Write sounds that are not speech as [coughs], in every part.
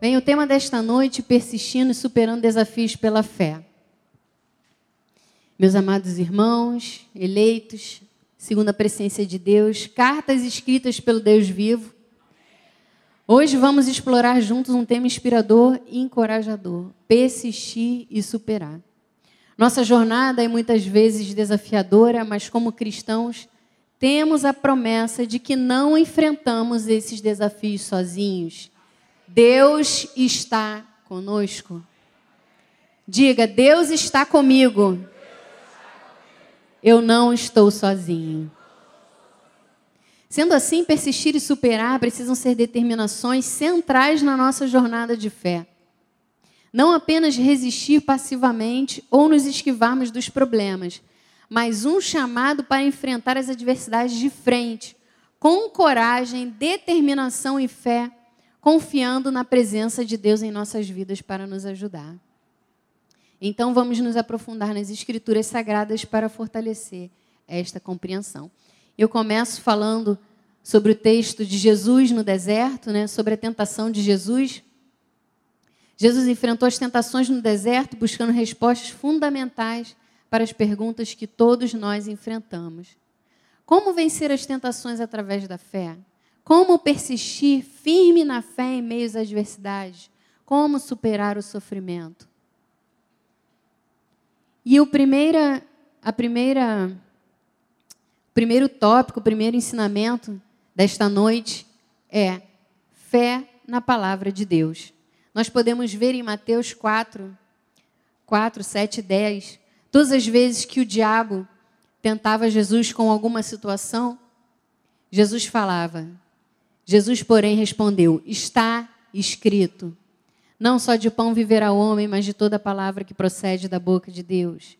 Vem o tema desta noite, persistindo e superando desafios pela fé. Meus amados irmãos, eleitos, segundo a presença de Deus, cartas escritas pelo Deus vivo. Hoje vamos explorar juntos um tema inspirador e encorajador: persistir e superar. Nossa jornada é muitas vezes desafiadora, mas como cristãos, temos a promessa de que não enfrentamos esses desafios sozinhos. Deus está conosco. Diga, Deus está comigo. Eu não estou sozinho. Sendo assim, persistir e superar precisam ser determinações centrais na nossa jornada de fé. Não apenas resistir passivamente ou nos esquivarmos dos problemas, mas um chamado para enfrentar as adversidades de frente, com coragem, determinação e fé, confiando na presença de Deus em nossas vidas para nos ajudar. Então vamos nos aprofundar nas escrituras sagradas para fortalecer esta compreensão. Eu começo falando sobre o texto de Jesus no deserto, né, sobre a tentação de Jesus. Jesus enfrentou as tentações no deserto buscando respostas fundamentais para as perguntas que todos nós enfrentamos. Como vencer as tentações através da fé? Como persistir firme na fé em meio às adversidades? Como superar o sofrimento? E o primeira, a primeira, primeiro tópico, o primeiro ensinamento desta noite é fé na palavra de Deus. Nós podemos ver em Mateus 4, 4, 7 10, todas as vezes que o diabo tentava Jesus com alguma situação, Jesus falava: Jesus, porém, respondeu: Está escrito. Não só de pão viverá o homem, mas de toda palavra que procede da boca de Deus.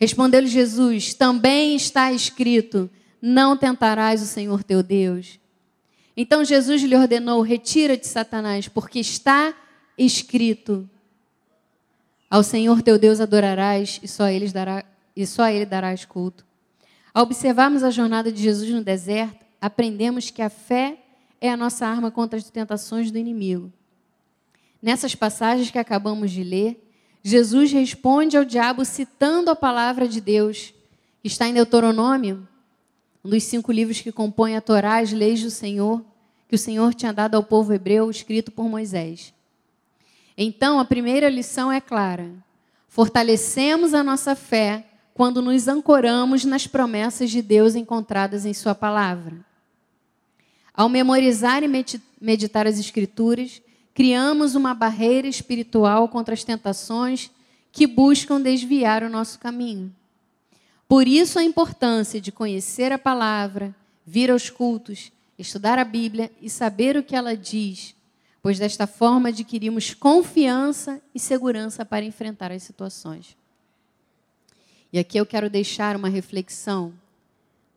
Respondeu-lhe Jesus: Também está escrito: Não tentarás o Senhor teu Deus. Então Jesus lhe ordenou: Retira-te, Satanás, porque está escrito: Ao Senhor teu Deus adorarás e só, ele dará, e só ele darás culto. Ao observarmos a jornada de Jesus no deserto, aprendemos que a fé é a nossa arma contra as tentações do inimigo. Nessas passagens que acabamos de ler, Jesus responde ao diabo citando a palavra de Deus. Está em Deuteronômio, um dos cinco livros que compõem a Torá, as leis do Senhor, que o Senhor tinha dado ao povo hebreu, escrito por Moisés. Então, a primeira lição é clara: fortalecemos a nossa fé quando nos ancoramos nas promessas de Deus encontradas em Sua palavra. Ao memorizar e meditar as Escrituras, criamos uma barreira espiritual contra as tentações que buscam desviar o nosso caminho. Por isso a importância de conhecer a palavra, vir aos cultos, estudar a Bíblia e saber o que ela diz, pois desta forma adquirimos confiança e segurança para enfrentar as situações. E aqui eu quero deixar uma reflexão.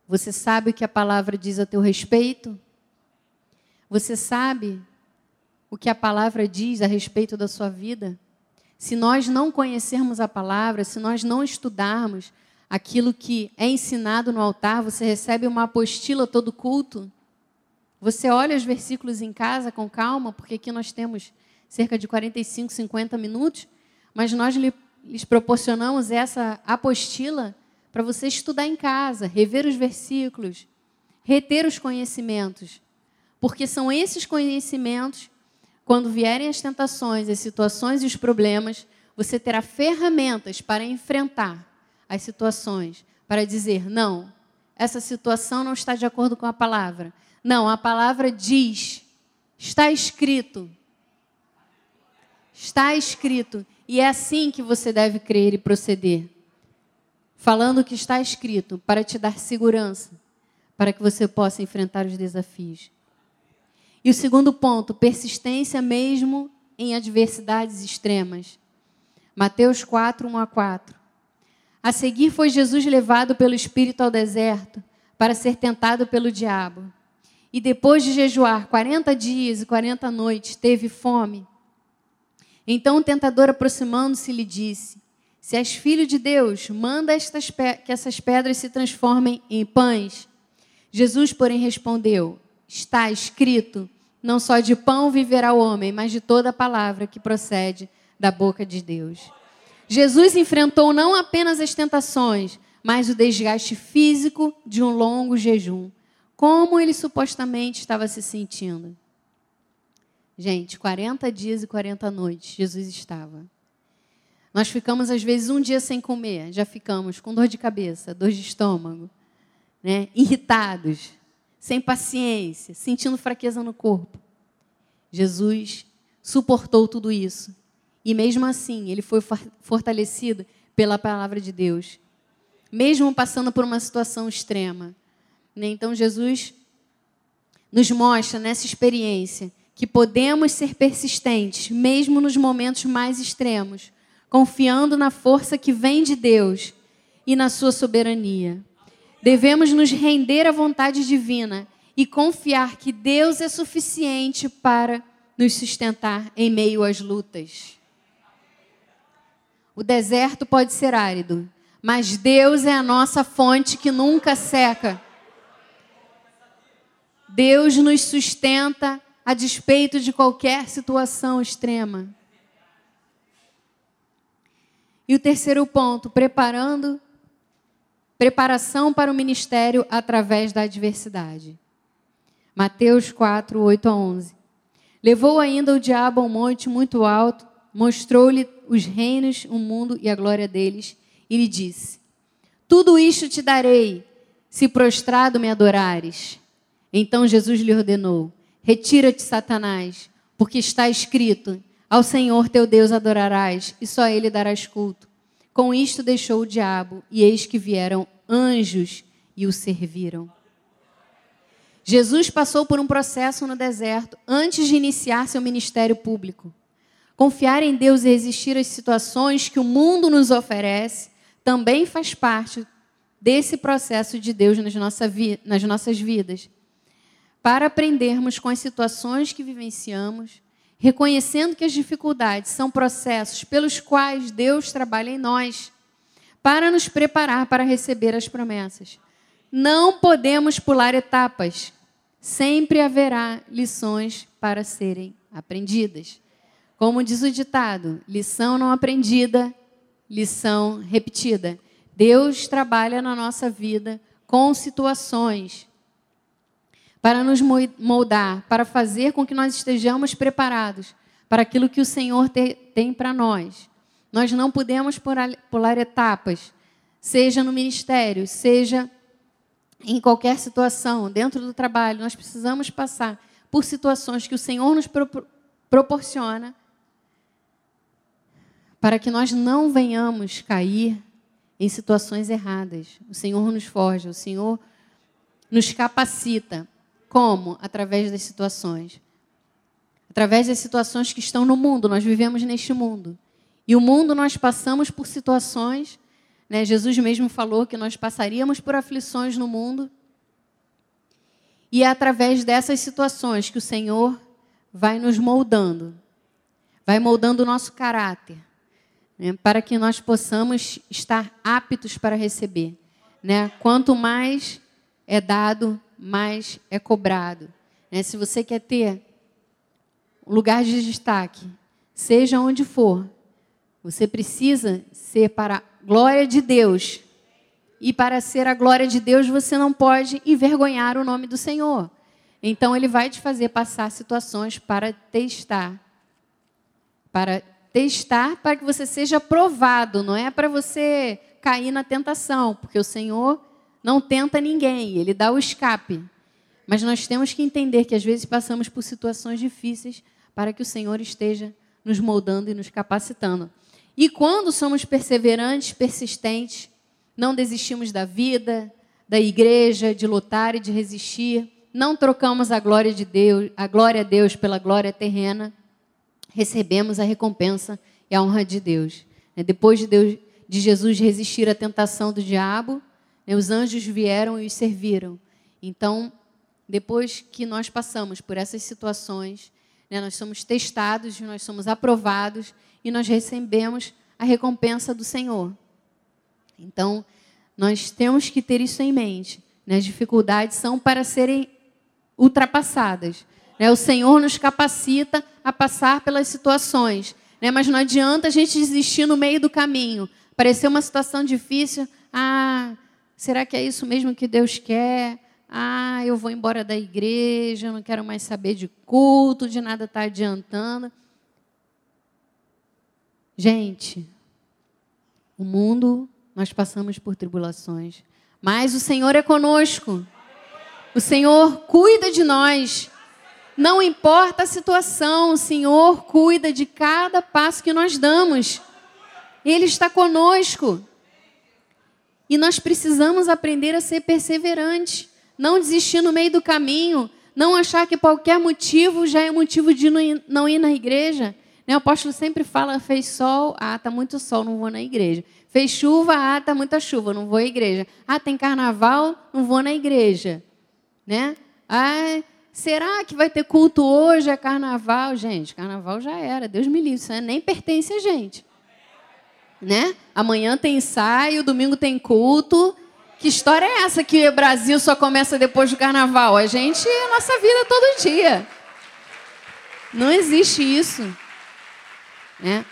Você sabe o que a palavra diz a teu respeito? Você sabe o que a palavra diz a respeito da sua vida? Se nós não conhecermos a palavra, se nós não estudarmos aquilo que é ensinado no altar, você recebe uma apostila todo culto. Você olha os versículos em casa com calma, porque aqui nós temos cerca de 45, 50 minutos, mas nós lhes proporcionamos essa apostila para você estudar em casa, rever os versículos, reter os conhecimentos. Porque são esses conhecimentos, quando vierem as tentações, as situações e os problemas, você terá ferramentas para enfrentar as situações, para dizer: não, essa situação não está de acordo com a palavra. Não, a palavra diz, está escrito. Está escrito. E é assim que você deve crer e proceder. Falando o que está escrito, para te dar segurança, para que você possa enfrentar os desafios. E o segundo ponto, persistência mesmo em adversidades extremas. Mateus 4, 1 a 4. A seguir foi Jesus levado pelo Espírito ao deserto para ser tentado pelo diabo. E depois de jejuar 40 dias e 40 noites, teve fome. Então o tentador, aproximando-se, lhe disse: Se és filho de Deus, manda estas que essas pedras se transformem em pães. Jesus, porém, respondeu: Está escrito: Não só de pão viverá o homem, mas de toda palavra que procede da boca de Deus. Jesus enfrentou não apenas as tentações, mas o desgaste físico de um longo jejum. Como ele supostamente estava se sentindo? Gente, 40 dias e 40 noites Jesus estava. Nós ficamos, às vezes, um dia sem comer, já ficamos com dor de cabeça, dor de estômago, né? irritados, sem paciência, sentindo fraqueza no corpo. Jesus suportou tudo isso. E mesmo assim, ele foi fortalecido pela palavra de Deus. Mesmo passando por uma situação extrema. Né? Então, Jesus nos mostra nessa experiência que podemos ser persistentes, mesmo nos momentos mais extremos, confiando na força que vem de Deus e na sua soberania. Devemos nos render à vontade divina e confiar que Deus é suficiente para nos sustentar em meio às lutas. O deserto pode ser árido, mas Deus é a nossa fonte que nunca seca. Deus nos sustenta a despeito de qualquer situação extrema. E o terceiro ponto, preparando preparação para o ministério através da adversidade. Mateus 4, 8 a 11. Levou ainda o diabo a um monte muito alto, mostrou-lhe os reinos, o mundo e a glória deles, e lhe disse: Tudo isto te darei, se prostrado me adorares. Então Jesus lhe ordenou: Retira-te, Satanás, porque está escrito: Ao Senhor teu Deus adorarás, e só a ele darás culto. Com isto deixou o diabo, e eis que vieram anjos e o serviram. Jesus passou por um processo no deserto antes de iniciar seu ministério público. Confiar em Deus e resistir às situações que o mundo nos oferece também faz parte desse processo de Deus nas, nossa nas nossas vidas. Para aprendermos com as situações que vivenciamos, reconhecendo que as dificuldades são processos pelos quais Deus trabalha em nós, para nos preparar para receber as promessas. Não podemos pular etapas sempre haverá lições para serem aprendidas. Como diz o ditado, lição não aprendida, lição repetida. Deus trabalha na nossa vida com situações para nos moldar, para fazer com que nós estejamos preparados para aquilo que o Senhor tem para nós. Nós não podemos pular etapas, seja no ministério, seja em qualquer situação, dentro do trabalho, nós precisamos passar por situações que o Senhor nos pro proporciona para que nós não venhamos cair em situações erradas. O Senhor nos forja, o Senhor nos capacita. Como? Através das situações. Através das situações que estão no mundo, nós vivemos neste mundo. E o mundo nós passamos por situações né? Jesus mesmo falou que nós passaríamos por aflições no mundo. E é através dessas situações que o Senhor vai nos moldando, vai moldando o nosso caráter, né? para que nós possamos estar aptos para receber. Né? Quanto mais é dado, mais é cobrado. Né? Se você quer ter um lugar de destaque, seja onde for, você precisa ser para glória de Deus. E para ser a glória de Deus, você não pode envergonhar o nome do Senhor. Então, Ele vai te fazer passar situações para testar. Para testar, para que você seja provado. Não é para você cair na tentação, porque o Senhor não tenta ninguém, Ele dá o escape. Mas nós temos que entender que às vezes passamos por situações difíceis para que o Senhor esteja nos moldando e nos capacitando. E quando somos perseverantes, persistentes, não desistimos da vida, da igreja, de lutar e de resistir, não trocamos a glória de Deus, a glória a Deus pela glória terrena, recebemos a recompensa e a honra de Deus. Depois de, Deus, de Jesus resistir à tentação do diabo, os anjos vieram e os serviram. Então, depois que nós passamos por essas situações, né, nós somos testados, nós somos aprovados e nós recebemos a recompensa do Senhor. Então, nós temos que ter isso em mente. Né? As dificuldades são para serem ultrapassadas, Né? O Senhor nos capacita a passar pelas situações. Né? Mas não adianta a gente desistir no meio do caminho. Apareceu uma situação difícil. Ah, será que é isso mesmo que Deus quer? Ah, eu vou embora da igreja, não quero mais saber de culto, de nada está adiantando. Gente, o mundo, nós passamos por tribulações, mas o Senhor é conosco. O Senhor cuida de nós. Não importa a situação, o Senhor cuida de cada passo que nós damos. Ele está conosco. E nós precisamos aprender a ser perseverantes, não desistir no meio do caminho, não achar que qualquer motivo já é motivo de não ir na igreja. Né, o apóstolo sempre fala: fez sol, ah, está muito sol, não vou na igreja. Fez chuva, ah, está muita chuva, não vou à igreja. Ah, tem carnaval, não vou na igreja. Né? Ah, será que vai ter culto hoje? É carnaval? Gente, carnaval já era, Deus me livre, isso nem pertence a gente né? Amanhã tem ensaio, domingo tem culto. Que história é essa que o Brasil só começa depois do carnaval? A gente é a nossa vida todo dia. Não existe isso. Né?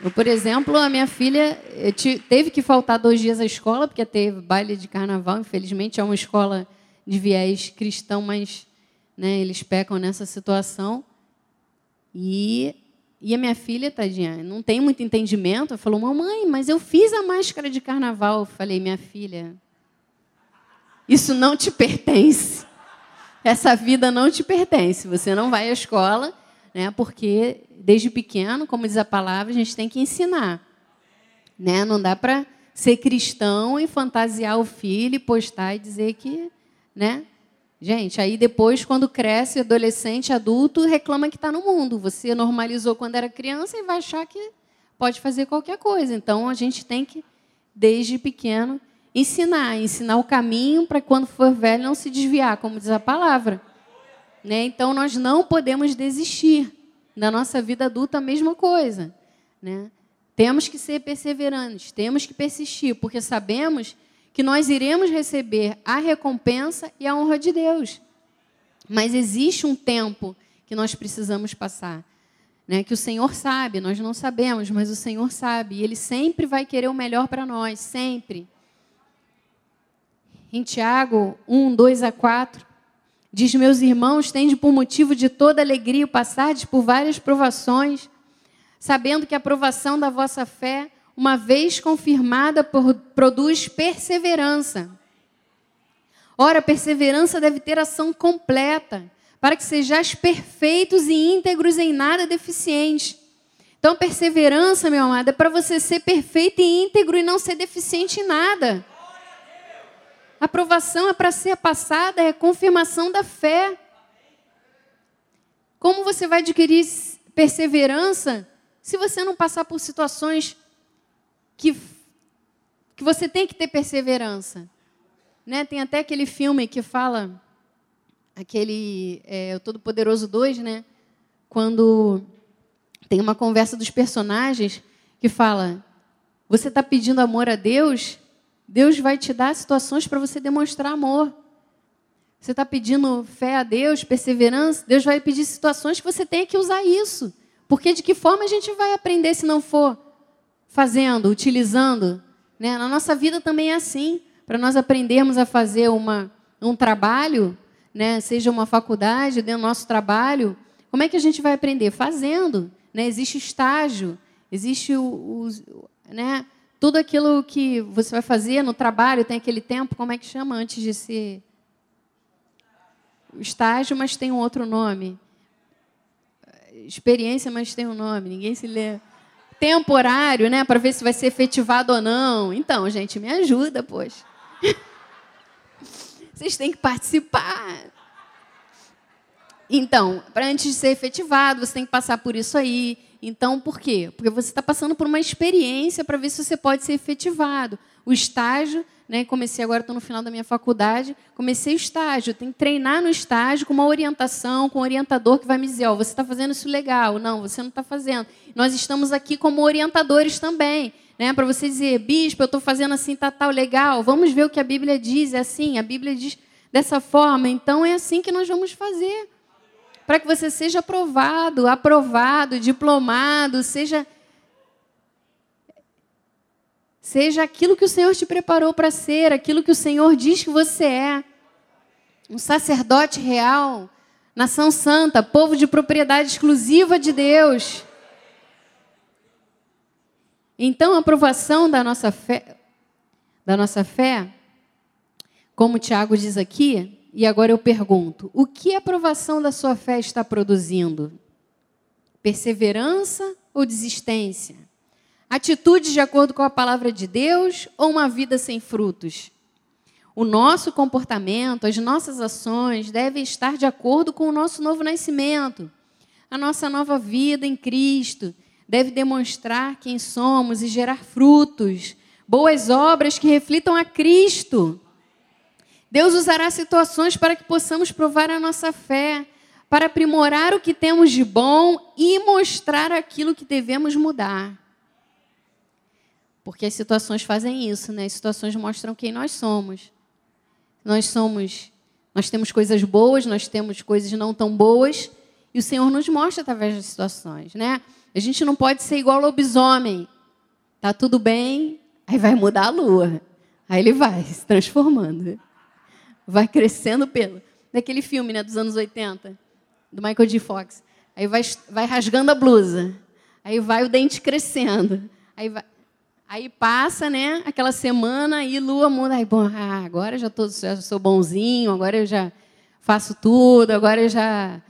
Eu, por exemplo, a minha filha teve que faltar dois dias à escola, porque teve baile de carnaval. Infelizmente, é uma escola de viés cristão, mas né, eles pecam nessa situação. E e a minha filha, tadinha, não tem muito entendimento, falou: Mamãe, mas eu fiz a máscara de carnaval. Eu falei: Minha filha, isso não te pertence. Essa vida não te pertence. Você não vai à escola, né? Porque desde pequeno, como diz a palavra, a gente tem que ensinar. Né? Não dá para ser cristão e fantasiar o filho e postar e dizer que, né? Gente, aí depois, quando cresce, adolescente, adulto, reclama que está no mundo. Você normalizou quando era criança e vai achar que pode fazer qualquer coisa. Então, a gente tem que, desde pequeno, ensinar, ensinar o caminho para quando for velho não se desviar, como diz a palavra. Né? Então, nós não podemos desistir. Na nossa vida adulta, a mesma coisa. Né? Temos que ser perseverantes, temos que persistir, porque sabemos que nós iremos receber a recompensa e a honra de Deus. Mas existe um tempo que nós precisamos passar. Né, que o Senhor sabe, nós não sabemos, mas o Senhor sabe, e Ele sempre vai querer o melhor para nós, sempre. Em Tiago 1, 2 a 4, diz: Meus irmãos, tende por motivo de toda alegria o passardes por várias provações, sabendo que a provação da vossa fé uma vez confirmada, produz perseverança. Ora, perseverança deve ter ação completa, para que sejais perfeitos e íntegros em nada deficientes. Então, perseverança, meu amado, é para você ser perfeito e íntegro e não ser deficiente em nada. A aprovação é para ser passada, é confirmação da fé. Como você vai adquirir perseverança se você não passar por situações que, que você tem que ter perseverança. Né? Tem até aquele filme que fala, aquele é, O Todo-Poderoso 2, né? quando tem uma conversa dos personagens que fala: você está pedindo amor a Deus, Deus vai te dar situações para você demonstrar amor. Você está pedindo fé a Deus, perseverança, Deus vai pedir situações que você tem que usar isso. Porque de que forma a gente vai aprender se não for fazendo, utilizando. Né? Na nossa vida também é assim. Para nós aprendermos a fazer uma, um trabalho, né? seja uma faculdade, dentro do nosso trabalho, como é que a gente vai aprender? Fazendo. Né? Existe estágio, existe o, o, né? tudo aquilo que você vai fazer no trabalho, tem aquele tempo, como é que chama antes de ser. Estágio, mas tem um outro nome. Experiência, mas tem um nome, ninguém se lê temporário, né, para ver se vai ser efetivado ou não. Então, gente, me ajuda, poxa. [laughs] Vocês têm que participar. Então, para antes de ser efetivado, você tem que passar por isso aí. Então, por quê? Porque você está passando por uma experiência para ver se você pode ser efetivado. O estágio né? Comecei agora, estou no final da minha faculdade, comecei o estágio. Tem que treinar no estágio com uma orientação, com um orientador que vai me dizer, ó, oh, você está fazendo isso legal, não, você não está fazendo. Nós estamos aqui como orientadores também, né? Para você dizer, bispo, eu estou fazendo assim, tá tal, legal. Vamos ver o que a Bíblia diz, é assim. A Bíblia diz dessa forma, então é assim que nós vamos fazer. para que você seja aprovado, aprovado, diplomado, seja seja aquilo que o Senhor te preparou para ser, aquilo que o Senhor diz que você é. Um sacerdote real, nação santa, povo de propriedade exclusiva de Deus. Então, a aprovação da nossa fé, da nossa fé, como Tiago diz aqui, e agora eu pergunto: o que a aprovação da sua fé está produzindo? Perseverança ou desistência? Atitudes de acordo com a palavra de Deus ou uma vida sem frutos? O nosso comportamento, as nossas ações devem estar de acordo com o nosso novo nascimento. A nossa nova vida em Cristo deve demonstrar quem somos e gerar frutos, boas obras que reflitam a Cristo. Deus usará situações para que possamos provar a nossa fé, para aprimorar o que temos de bom e mostrar aquilo que devemos mudar. Porque as situações fazem isso, né? As situações mostram quem nós somos. Nós somos, nós temos coisas boas, nós temos coisas não tão boas, e o Senhor nos mostra através das situações, né? A gente não pode ser igual lobisomem. Tá tudo bem, aí vai mudar a lua. Aí ele vai se transformando vai crescendo pelo. Daquele filme né, dos anos 80, do Michael J. Fox. Aí vai, vai rasgando a blusa. Aí vai o dente crescendo. Aí, vai, aí passa né, aquela semana e lua muda. Aí, bom, ah, agora já, tô, já sou bonzinho, agora eu já faço tudo, agora eu já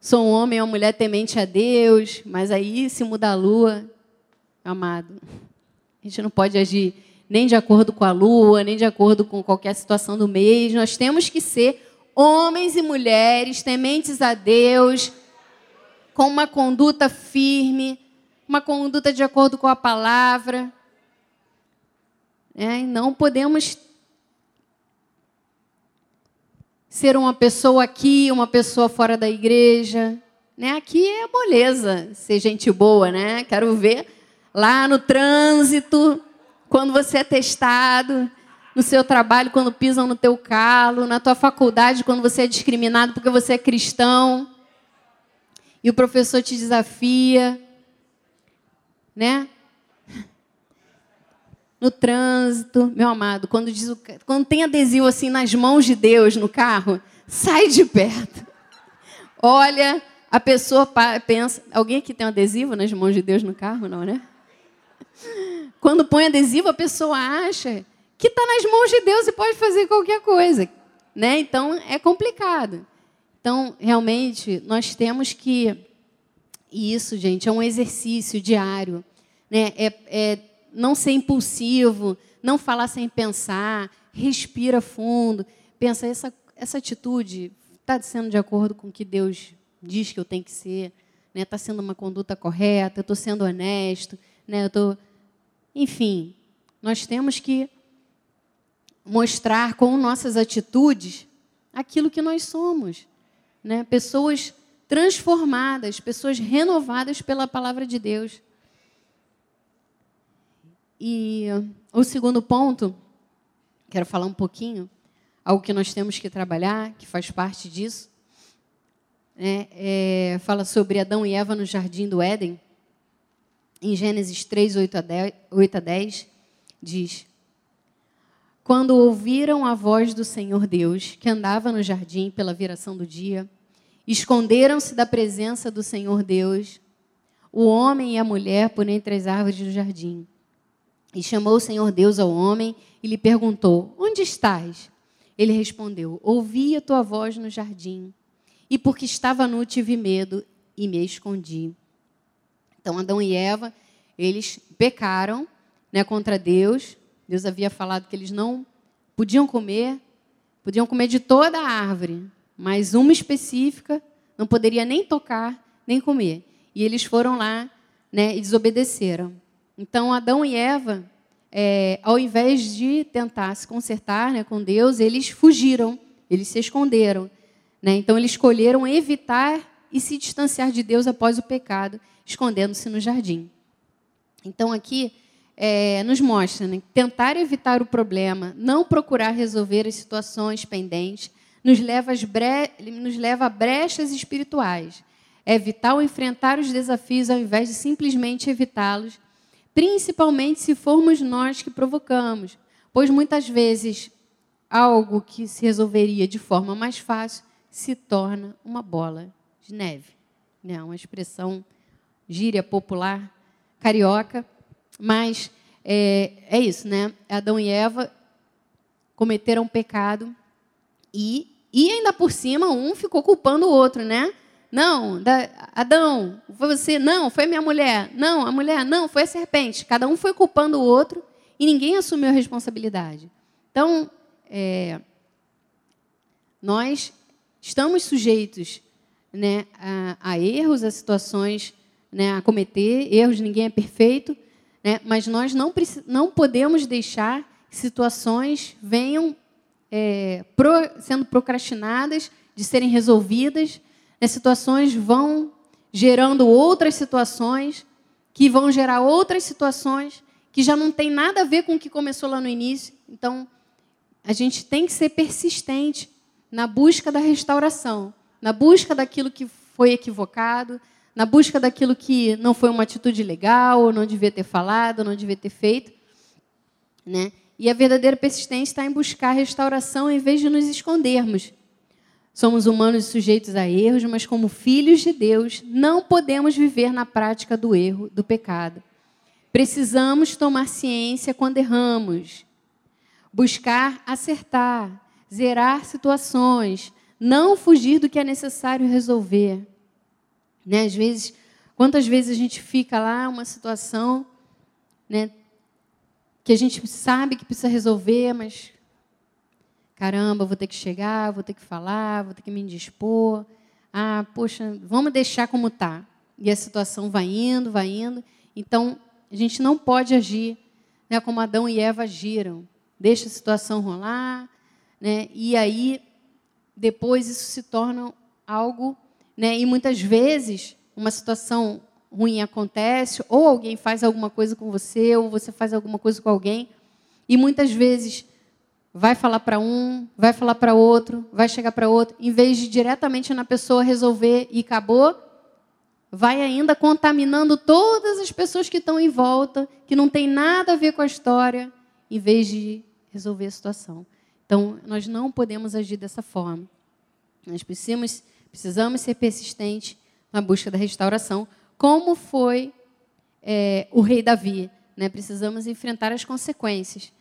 sou um homem ou uma mulher temente a Deus. Mas aí, se mudar a lua, amado, a gente não pode agir nem de acordo com a lua, nem de acordo com qualquer situação do mês. Nós temos que ser homens e mulheres tementes a Deus, com uma conduta firme, uma conduta de acordo com a palavra. É, não podemos ser uma pessoa aqui, uma pessoa fora da igreja. Né? Aqui é moleza ser gente boa, né? Quero ver lá no trânsito, quando você é testado, no seu trabalho, quando pisam no teu calo, na tua faculdade, quando você é discriminado porque você é cristão, e o professor te desafia, né? No trânsito, meu amado, quando, diz o, quando tem adesivo assim nas mãos de Deus no carro, sai de perto. Olha, a pessoa pensa. Alguém aqui tem um adesivo nas mãos de Deus no carro, não, né? Quando põe adesivo, a pessoa acha que está nas mãos de Deus e pode fazer qualquer coisa. Né? Então, é complicado. Então, realmente, nós temos que. E isso, gente, é um exercício diário. Né? É, é não ser impulsivo, não falar sem pensar, respira fundo, pensa, essa, essa atitude está sendo de acordo com o que Deus diz que eu tenho que ser, está né? Tá sendo uma conduta correta, eu estou sendo honesto, né? eu estou enfim, nós temos que mostrar com nossas atitudes aquilo que nós somos. Né? Pessoas transformadas, pessoas renovadas pela palavra de Deus. E o segundo ponto, quero falar um pouquinho, algo que nós temos que trabalhar, que faz parte disso, né? é, fala sobre Adão e Eva no jardim do Éden em Gênesis 3, 8 a 10, 8 a 10 diz: Quando ouviram a voz do Senhor Deus, que andava no jardim pela viração do dia, esconderam-se da presença do Senhor Deus, o homem e a mulher, por entre as árvores do jardim. E chamou o Senhor Deus ao homem e lhe perguntou: Onde estás? Ele respondeu: Ouvi a tua voz no jardim, e porque estava nu tive medo e me escondi. Então, Adão e Eva, eles pecaram né, contra Deus. Deus havia falado que eles não podiam comer, podiam comer de toda a árvore, mas uma específica não poderia nem tocar, nem comer. E eles foram lá né, e desobedeceram. Então, Adão e Eva, é, ao invés de tentar se consertar né, com Deus, eles fugiram, eles se esconderam. Né? Então, eles escolheram evitar e se distanciar de Deus após o pecado escondendo-se no jardim. Então, aqui é, nos mostra né, tentar evitar o problema, não procurar resolver as situações pendentes, nos leva, bre... nos leva a brechas espirituais. É vital enfrentar os desafios ao invés de simplesmente evitá-los, principalmente se formos nós que provocamos, pois muitas vezes algo que se resolveria de forma mais fácil se torna uma bola de neve. Né? Uma expressão gíria popular carioca, mas é, é isso, né? Adão e Eva cometeram um pecado e, e ainda por cima um ficou culpando o outro, né? Não, Adão, foi você, não, foi minha mulher, não, a mulher, não, foi a serpente. Cada um foi culpando o outro e ninguém assumiu a responsabilidade. Então, é, nós estamos sujeitos né, a, a, erros, a situações, né, a cometer erros, ninguém é perfeito, né, mas nós não, não podemos deixar que situações venham é, pro, sendo procrastinadas, de serem resolvidas, as situações vão gerando outras situações, que vão gerar outras situações, que já não tem nada a ver com o que começou lá no início. Então, a gente tem que ser persistente na busca da restauração, na busca daquilo que foi equivocado, na busca daquilo que não foi uma atitude legal, não devia ter falado, não devia ter feito. Né? E a verdadeira persistência está em buscar a restauração em vez de nos escondermos. Somos humanos sujeitos a erros, mas como filhos de Deus, não podemos viver na prática do erro, do pecado. Precisamos tomar ciência quando erramos, buscar acertar, zerar situações, não fugir do que é necessário resolver. Né? Às vezes, quantas vezes a gente fica lá uma situação, né, que a gente sabe que precisa resolver, mas caramba, vou ter que chegar, vou ter que falar, vou ter que me indispor. Ah, poxa, vamos deixar como está. E a situação vai indo, vai indo. Então, a gente não pode agir né, como Adão e Eva agiram deixa a situação rolar, né? E aí depois isso se torna algo, né? E muitas vezes uma situação ruim acontece, ou alguém faz alguma coisa com você, ou você faz alguma coisa com alguém, e muitas vezes vai falar para um, vai falar para outro, vai chegar para outro, em vez de diretamente na pessoa resolver e acabou, vai ainda contaminando todas as pessoas que estão em volta, que não tem nada a ver com a história, em vez de resolver a situação. Então, nós não podemos agir dessa forma. Nós precisamos, precisamos ser persistentes na busca da restauração, como foi é, o rei Davi. Né? Precisamos enfrentar as consequências.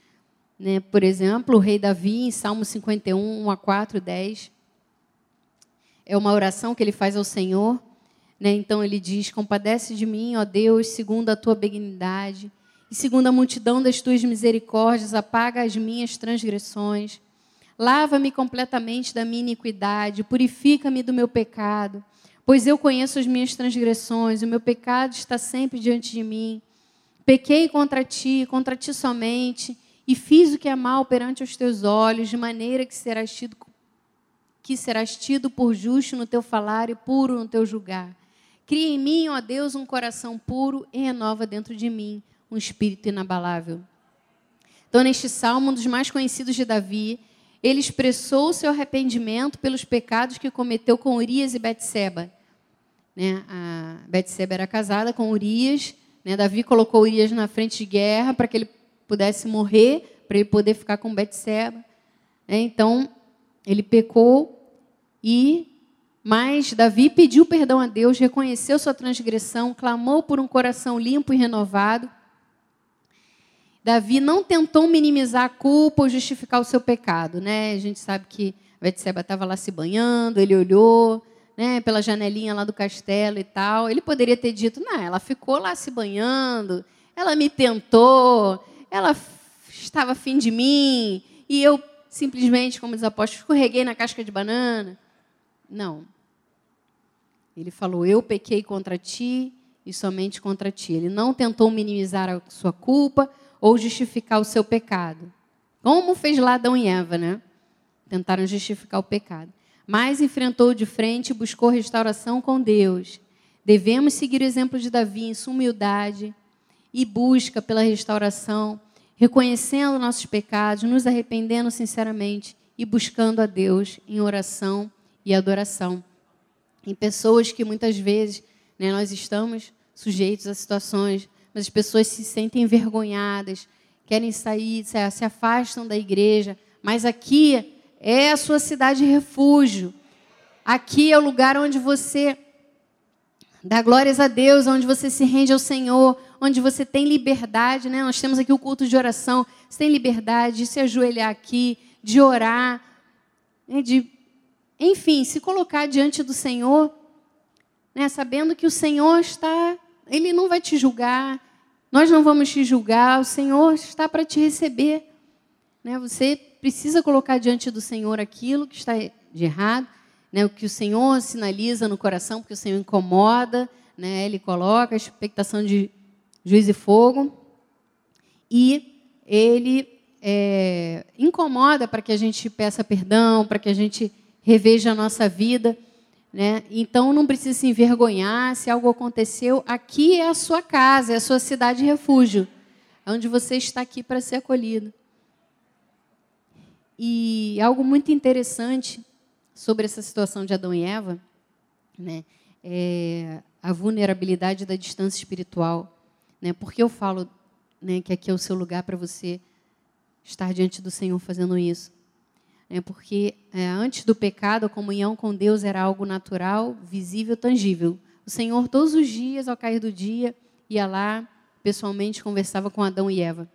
Né? Por exemplo, o rei Davi, em Salmo 51, 1 a 4, 10, é uma oração que ele faz ao Senhor. Né? Então, ele diz: Compadece de mim, ó Deus, segundo a tua benignidade e segundo a multidão das tuas misericórdias, apaga as minhas transgressões. Lava-me completamente da minha iniquidade, purifica-me do meu pecado, pois eu conheço as minhas transgressões, o meu pecado está sempre diante de mim. Pequei contra ti, contra ti somente, e fiz o que é mal perante os teus olhos, de maneira que serás tido, que serás tido por justo no teu falar e puro no teu julgar. Cria em mim, ó Deus, um coração puro e renova dentro de mim um espírito inabalável. Então, neste salmo, um dos mais conhecidos de Davi, ele expressou o seu arrependimento pelos pecados que cometeu com Urias e Betseba. Né? A Betseba era casada com Urias, né? Davi colocou Urias na frente de guerra para que ele pudesse morrer, para ele poder ficar com Betseba. Né? Então, ele pecou e mas Davi pediu perdão a Deus, reconheceu sua transgressão, clamou por um coração limpo e renovado. Davi não tentou minimizar a culpa ou justificar o seu pecado. Né? A gente sabe que Betseba estava lá se banhando, ele olhou né, pela janelinha lá do castelo e tal. Ele poderia ter dito, não, ela ficou lá se banhando, ela me tentou, ela estava afim de mim, e eu simplesmente, como diz o apóstolo, escorreguei na casca de banana. Não. Ele falou, eu pequei contra ti e somente contra ti. Ele não tentou minimizar a sua culpa, ou justificar o seu pecado. Como fez lá Adão e Eva, né? Tentaram justificar o pecado. Mas enfrentou de frente e buscou restauração com Deus. Devemos seguir o exemplo de Davi em sua humildade e busca pela restauração, reconhecendo nossos pecados, nos arrependendo sinceramente e buscando a Deus em oração e adoração. Em pessoas que muitas vezes né, nós estamos sujeitos a situações, mas as pessoas se sentem envergonhadas, querem sair, se afastam da igreja, mas aqui é a sua cidade refúgio. Aqui é o lugar onde você dá glórias a Deus, onde você se rende ao Senhor, onde você tem liberdade, né? Nós temos aqui o culto de oração, você tem liberdade de se ajoelhar aqui, de orar, né? de, enfim, se colocar diante do Senhor, né? sabendo que o Senhor está, Ele não vai te julgar, nós não vamos te julgar, o Senhor está para te receber. Né? Você precisa colocar diante do Senhor aquilo que está de errado, né? o que o Senhor sinaliza no coração, porque o Senhor incomoda, né? Ele coloca a expectação de juiz e fogo, e ele é, incomoda para que a gente peça perdão, para que a gente reveja a nossa vida. Né? Então não precisa se envergonhar se algo aconteceu. Aqui é a sua casa, é a sua cidade de refúgio, onde você está aqui para ser acolhido. E algo muito interessante sobre essa situação de Adão e Eva, né, é a vulnerabilidade da distância espiritual. Né? Por que eu falo né, que aqui é o seu lugar para você estar diante do Senhor fazendo isso? É porque é, antes do pecado, a comunhão com Deus era algo natural, visível, tangível. O Senhor, todos os dias, ao cair do dia, ia lá, pessoalmente, conversava com Adão e Eva.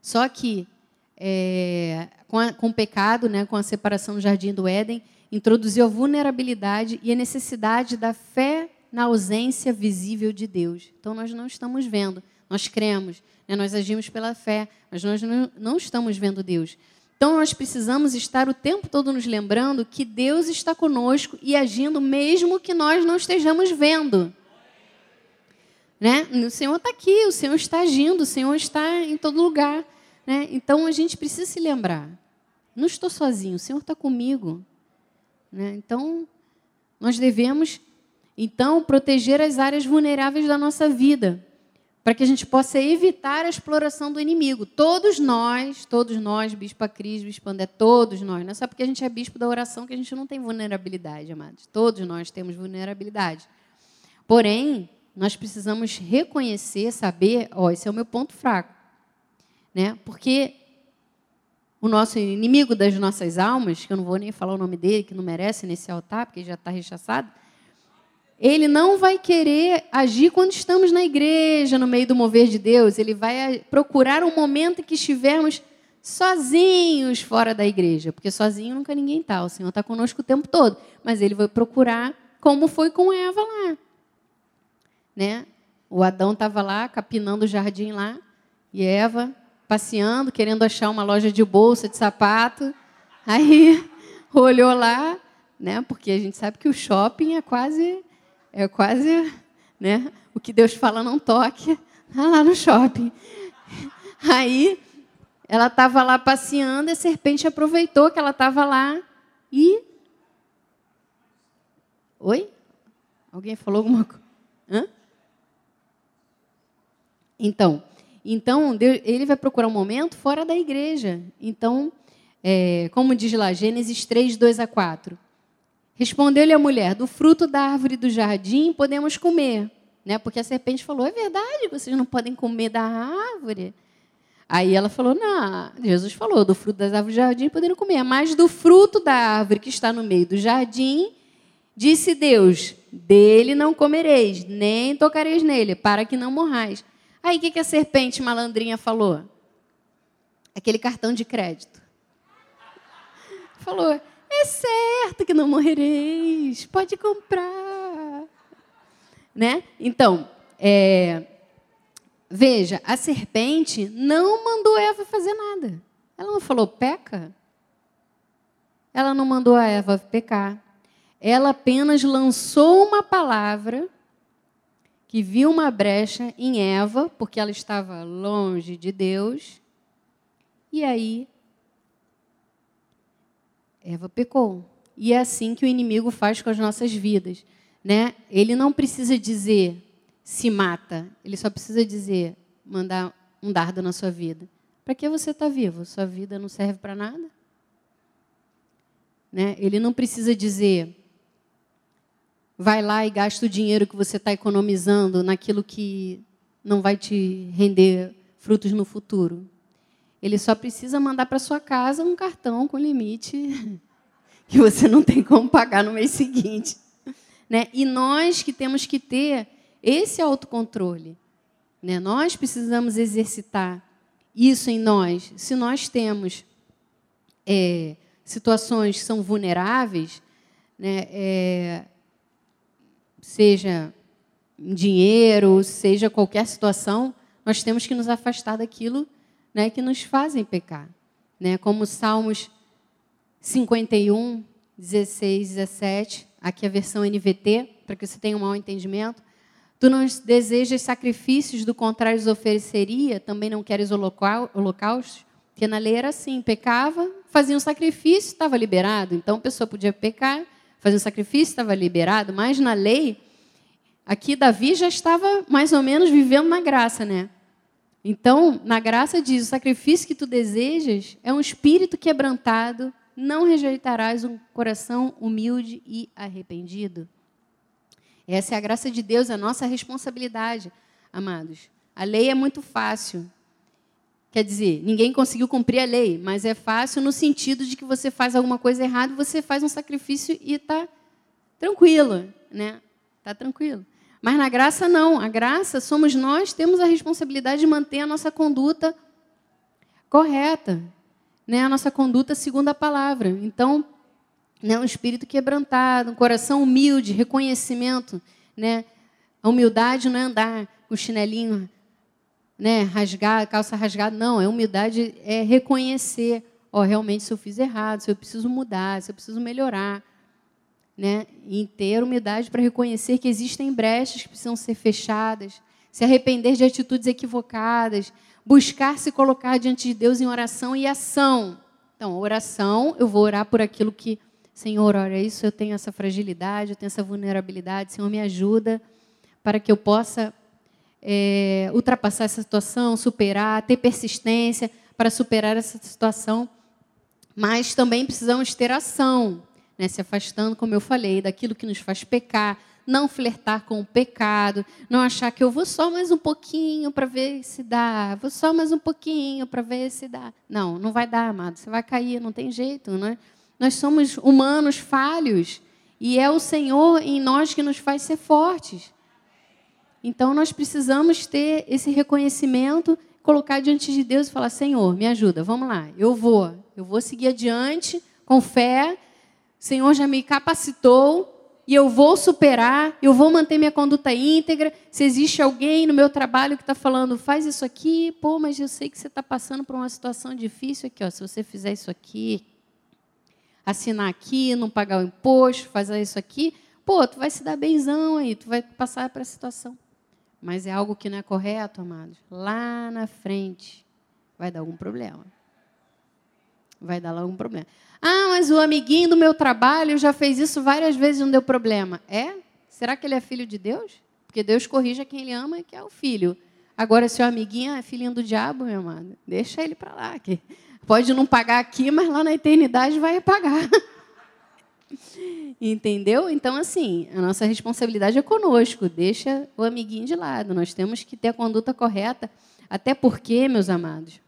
Só que, é, com, a, com o pecado, né, com a separação do jardim do Éden, introduziu a vulnerabilidade e a necessidade da fé na ausência visível de Deus. Então, nós não estamos vendo, nós cremos, né? nós agimos pela fé, mas nós não, não estamos vendo Deus. Então, nós precisamos estar o tempo todo nos lembrando que Deus está conosco e agindo, mesmo que nós não estejamos vendo. Né? O Senhor está aqui, o Senhor está agindo, o Senhor está em todo lugar. Né? Então, a gente precisa se lembrar: não estou sozinho, o Senhor está comigo. Né? Então, nós devemos então, proteger as áreas vulneráveis da nossa vida, para que a gente possa evitar a exploração do inimigo. Todos nós, todos nós, Bispa Cris, Bispo André, todos nós, não é só porque a gente é bispo da oração que a gente não tem vulnerabilidade, amados. Todos nós temos vulnerabilidade. Porém, nós precisamos reconhecer, saber, ó, esse é o meu ponto fraco. Né? Porque o nosso inimigo das nossas almas, que eu não vou nem falar o nome dele, que não merece nesse altar, porque já está rechaçado, ele não vai querer agir quando estamos na igreja, no meio do mover de Deus. Ele vai procurar um momento em que estivermos sozinhos fora da igreja, porque sozinho nunca ninguém está. O Senhor está conosco o tempo todo, mas ele vai procurar como foi com Eva lá, né? O Adão estava lá capinando o jardim lá e Eva passeando, querendo achar uma loja de bolsa de sapato. Aí [laughs] olhou lá, né? Porque a gente sabe que o shopping é quase é quase, né? O que Deus fala não toque, tá lá no shopping. Aí ela estava lá passeando, a serpente aproveitou que ela estava lá e. Oi? Alguém falou alguma coisa? Então, então Deus, ele vai procurar um momento fora da igreja. Então, é, como diz lá, Gênesis 3, 2 a 4. Respondeu-lhe a mulher: Do fruto da árvore do jardim podemos comer. Né? Porque a serpente falou: É verdade, vocês não podem comer da árvore. Aí ela falou: Não, Jesus falou: Do fruto das árvores do jardim podemos comer. Mas do fruto da árvore que está no meio do jardim, disse Deus: Dele não comereis, nem tocareis nele, para que não morrais. Aí o que, que a serpente malandrinha falou? Aquele cartão de crédito. Falou: é certo que não morrereis, pode comprar. Né? Então, é, veja, a serpente não mandou Eva fazer nada. Ela não falou peca. Ela não mandou a Eva pecar. Ela apenas lançou uma palavra que viu uma brecha em Eva, porque ela estava longe de Deus. E aí Eva pecou. E é assim que o inimigo faz com as nossas vidas. Né? Ele não precisa dizer se mata, ele só precisa dizer mandar um dardo na sua vida. Para que você está vivo? Sua vida não serve para nada? Né? Ele não precisa dizer, vai lá e gasta o dinheiro que você está economizando naquilo que não vai te render frutos no futuro. Ele só precisa mandar para sua casa um cartão com limite [laughs] que você não tem como pagar no mês seguinte. Né? E nós que temos que ter esse autocontrole. Né? Nós precisamos exercitar isso em nós. Se nós temos é, situações que são vulneráveis, né, é, seja dinheiro, seja qualquer situação, nós temos que nos afastar daquilo né, que nos fazem pecar. Né? Como Salmos 51, 16, 17, aqui a versão NVT, para que você tenha um mau entendimento. Tu não desejas sacrifícios, do contrário os ofereceria, também não queres holocaustos, porque na lei era assim, pecava, fazia um sacrifício, estava liberado. Então a pessoa podia pecar, fazer um sacrifício, estava liberado, mas na lei, aqui Davi já estava mais ou menos vivendo na graça, né? Então, na graça diz: o sacrifício que tu desejas é um espírito quebrantado, não rejeitarás um coração humilde e arrependido. Essa é a graça de Deus, é a nossa responsabilidade, amados. A lei é muito fácil. Quer dizer, ninguém conseguiu cumprir a lei, mas é fácil no sentido de que você faz alguma coisa errada, você faz um sacrifício e está tranquilo, né? Está tranquilo. Mas na graça não. A graça somos nós, temos a responsabilidade de manter a nossa conduta correta, né? A nossa conduta segundo a palavra. Então, né, um espírito quebrantado, um coração humilde, reconhecimento, né? A humildade não é andar com chinelinho, né, rasgado, calça rasgada, não, é humildade é reconhecer, ó, realmente se eu fiz errado, se eu preciso mudar, se eu preciso melhorar né, em ter humildade para reconhecer que existem brechas que precisam ser fechadas, se arrepender de atitudes equivocadas, buscar se colocar diante de Deus em oração e ação. Então, oração, eu vou orar por aquilo que, Senhor, olha isso, eu tenho essa fragilidade, eu tenho essa vulnerabilidade, Senhor, me ajuda para que eu possa é, ultrapassar essa situação, superar, ter persistência para superar essa situação. Mas também precisamos ter ação né, se afastando, como eu falei, daquilo que nos faz pecar, não flertar com o pecado, não achar que eu vou só mais um pouquinho para ver se dá, vou só mais um pouquinho para ver se dá. Não, não vai dar, amado, você vai cair, não tem jeito, não é? Nós somos humanos falhos e é o Senhor em nós que nos faz ser fortes. Então nós precisamos ter esse reconhecimento, colocar diante de Deus e falar: Senhor, me ajuda, vamos lá, eu vou, eu vou seguir adiante com fé o Senhor já me capacitou e eu vou superar, eu vou manter minha conduta íntegra. Se existe alguém no meu trabalho que está falando, faz isso aqui, pô, mas eu sei que você está passando por uma situação difícil aqui, ó. Se você fizer isso aqui, assinar aqui, não pagar o imposto, fazer isso aqui, pô, tu vai se dar benzão aí, tu vai passar para a situação. Mas é algo que não é correto, amados. Lá na frente vai dar algum problema. Vai dar algum problema. Ah, mas o amiguinho do meu trabalho já fez isso várias vezes e não deu problema. É? Será que ele é filho de Deus? Porque Deus corrige a quem ele ama, que é o filho. Agora, se o amiguinho é filhinho do diabo, meu amado, deixa ele para lá. Que pode não pagar aqui, mas lá na eternidade vai pagar. [laughs] Entendeu? Então, assim, a nossa responsabilidade é conosco. Deixa o amiguinho de lado. Nós temos que ter a conduta correta. Até porque, meus amados,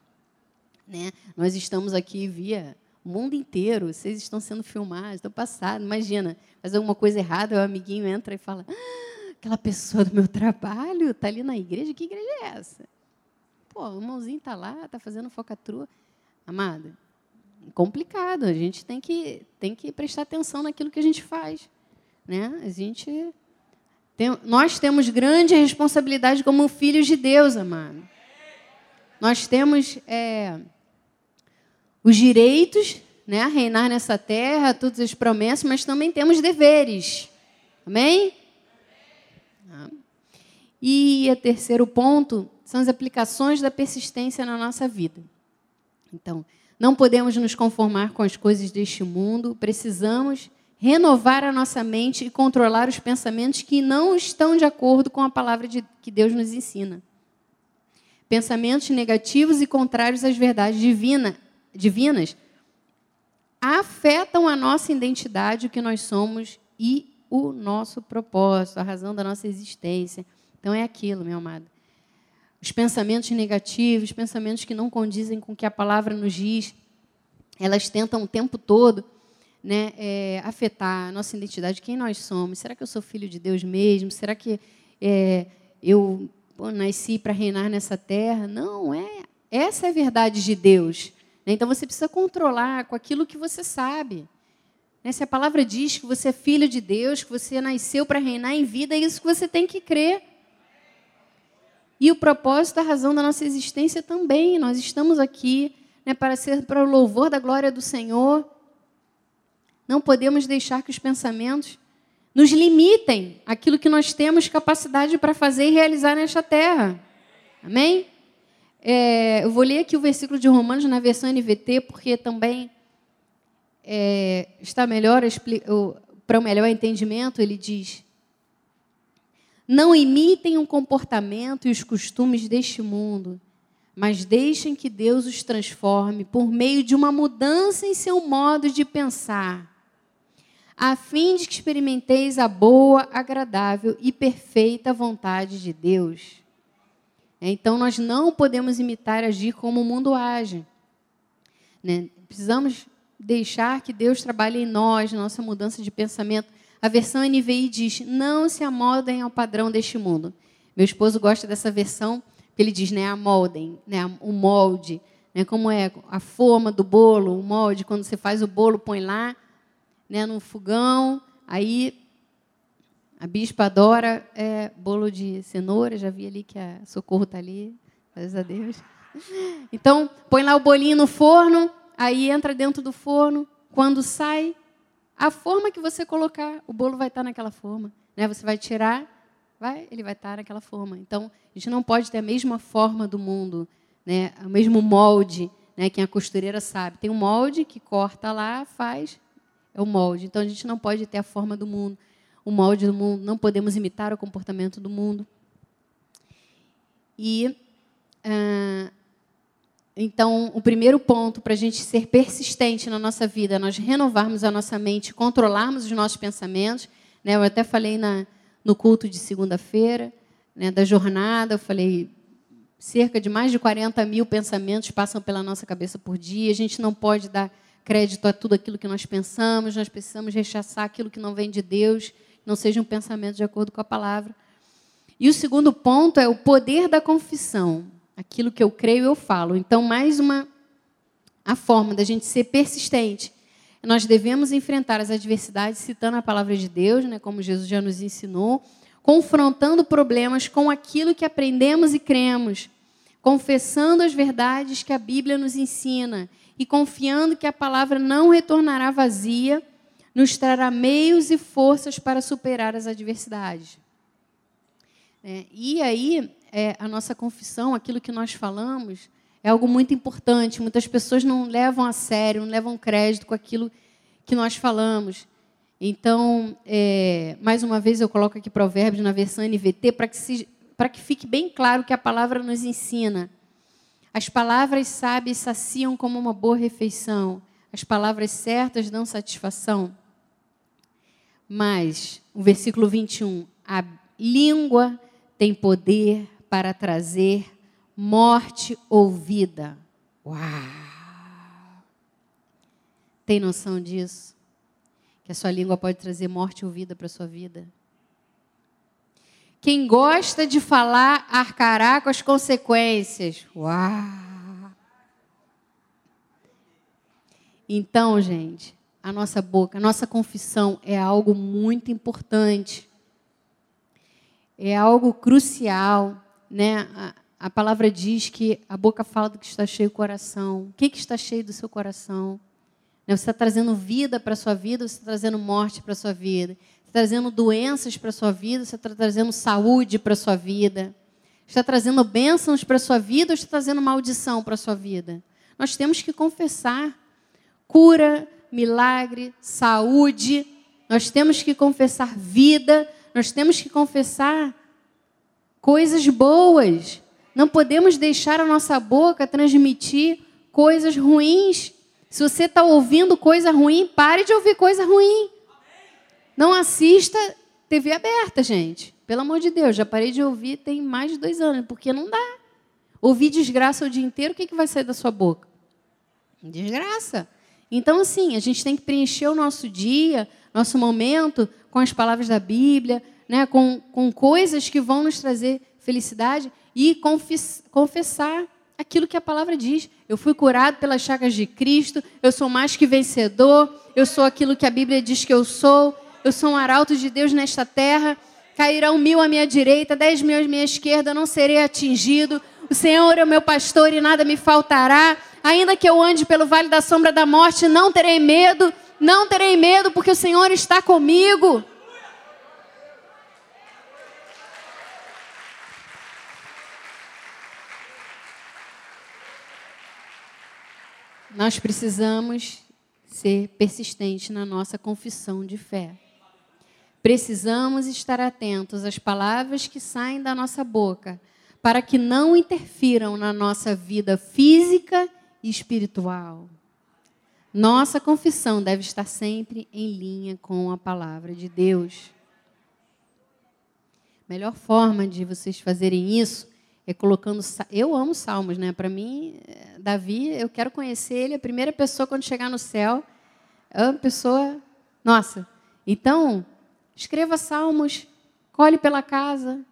né, nós estamos aqui via o mundo inteiro, vocês estão sendo filmados, estão passados. Imagina, fazer alguma coisa errada, o amiguinho entra e fala: ah, aquela pessoa do meu [laughs] trabalho está ali na igreja, que igreja é essa? Pô, o irmãozinho está lá, está fazendo focatrua. Amado, complicado. A gente tem que, tem que prestar atenção naquilo que a gente faz. Né? A gente tem, nós temos grande responsabilidade como filhos de Deus, amado. Nós temos é, os direitos né, a reinar nessa terra, todas as promessas, mas também temos deveres. Amém? E o terceiro ponto são as aplicações da persistência na nossa vida. Então, não podemos nos conformar com as coisas deste mundo, precisamos renovar a nossa mente e controlar os pensamentos que não estão de acordo com a palavra de, que Deus nos ensina. Pensamentos negativos e contrários às verdades divina, divinas afetam a nossa identidade, o que nós somos e o nosso propósito, a razão da nossa existência. Então é aquilo, meu amado. Os pensamentos negativos, pensamentos que não condizem com o que a palavra nos diz, elas tentam o tempo todo né, é, afetar a nossa identidade, quem nós somos. Será que eu sou filho de Deus mesmo? Será que é, eu pô, nasci para reinar nessa terra? Não, é. Essa é a verdade de Deus. Né? Então você precisa controlar com aquilo que você sabe. Né? Se a palavra diz que você é filho de Deus, que você nasceu para reinar em vida, é isso que você tem que crer. E o propósito, a razão da nossa existência também. Nós estamos aqui né, para ser para o louvor da glória do Senhor. Não podemos deixar que os pensamentos nos limitem aquilo que nós temos capacidade para fazer e realizar nesta terra. Amém? É, eu vou ler aqui o versículo de Romanos na versão NVT, porque também é, está melhor para o melhor entendimento. Ele diz: Não imitem o comportamento e os costumes deste mundo, mas deixem que Deus os transforme por meio de uma mudança em seu modo de pensar a fim de que experimenteis a boa, agradável e perfeita vontade de Deus. Então, nós não podemos imitar agir como o mundo age. Né? Precisamos deixar que Deus trabalhe em nós, nossa mudança de pensamento. A versão NVI diz: não se amoldem ao padrão deste mundo. Meu esposo gosta dessa versão, que ele diz, né, amoldem, né, o molde, né, como é a forma do bolo, o molde, quando você faz o bolo, põe lá, né, no fogão. Aí a bispa adora é, bolo de cenoura, já vi ali que a Socorro está ali, graças a Deus. Então, põe lá o bolinho no forno, aí entra dentro do forno. Quando sai, a forma que você colocar, o bolo vai estar naquela forma. Né? Você vai tirar, vai, ele vai estar naquela forma. Então, a gente não pode ter a mesma forma do mundo, né? o mesmo molde. Né? Quem a costureira sabe. Tem um molde que corta lá, faz, é o molde. Então a gente não pode ter a forma do mundo, o molde do mundo, não podemos imitar o comportamento do mundo. E ah, então o primeiro ponto para a gente ser persistente na nossa vida, nós renovarmos a nossa mente, controlarmos os nossos pensamentos. Né? Eu até falei na, no culto de segunda-feira né, da jornada, eu falei cerca de mais de 40 mil pensamentos passam pela nossa cabeça por dia. A gente não pode dar crédito a tudo aquilo que nós pensamos, nós precisamos rechaçar aquilo que não vem de Deus, não seja um pensamento de acordo com a palavra. E o segundo ponto é o poder da confissão. Aquilo que eu creio, eu falo. Então, mais uma a forma da gente ser persistente. Nós devemos enfrentar as adversidades citando a palavra de Deus, né, como Jesus já nos ensinou, confrontando problemas com aquilo que aprendemos e cremos, confessando as verdades que a Bíblia nos ensina e confiando que a palavra não retornará vazia, nos trará meios e forças para superar as adversidades. É, e aí, é, a nossa confissão, aquilo que nós falamos, é algo muito importante. Muitas pessoas não levam a sério, não levam crédito com aquilo que nós falamos. Então, é, mais uma vez, eu coloco aqui Provérbios na versão NVT para que, que fique bem claro que a palavra nos ensina. As palavras sábias saciam como uma boa refeição. As palavras certas dão satisfação. Mas, o versículo 21, a língua tem poder para trazer morte ou vida. Uau! Tem noção disso? Que a sua língua pode trazer morte ou vida para a sua vida? Quem gosta de falar arcará com as consequências. Uau! Então, gente, a nossa boca, a nossa confissão é algo muito importante. É algo crucial, né? A, a palavra diz que a boca fala do que está cheio o coração. O que, que está cheio do seu coração? Né, você está trazendo vida para a sua vida, ou você está trazendo morte para a sua vida trazendo doenças para a sua vida, você está trazendo saúde para a sua vida, está trazendo bênçãos para a sua vida ou está trazendo maldição para a sua vida? Nós temos que confessar cura, milagre, saúde, nós temos que confessar vida, nós temos que confessar coisas boas. Não podemos deixar a nossa boca transmitir coisas ruins. Se você está ouvindo coisa ruim, pare de ouvir coisa ruim. Não assista TV aberta, gente. Pelo amor de Deus, já parei de ouvir tem mais de dois anos, porque não dá. Ouvir desgraça o dia inteiro, o que, que vai sair da sua boca? Desgraça. Então, assim, a gente tem que preencher o nosso dia, nosso momento, com as palavras da Bíblia, né, com, com coisas que vão nos trazer felicidade e confessar aquilo que a palavra diz. Eu fui curado pelas chagas de Cristo, eu sou mais que vencedor, eu sou aquilo que a Bíblia diz que eu sou, eu sou um arauto de Deus nesta terra. Cairão mil à minha direita, dez mil à minha esquerda, não serei atingido. O Senhor é o meu pastor e nada me faltará. Ainda que eu ande pelo vale da sombra da morte, não terei medo, não terei medo, porque o Senhor está comigo. Nós precisamos ser persistentes na nossa confissão de fé. Precisamos estar atentos às palavras que saem da nossa boca, para que não interfiram na nossa vida física e espiritual. Nossa confissão deve estar sempre em linha com a palavra de Deus. Melhor forma de vocês fazerem isso é colocando. Eu amo salmos, né? Para mim, Davi, eu quero conhecer ele, a primeira pessoa quando chegar no céu. É uma pessoa. Nossa. Então, escreva salmos, colhe pela casa,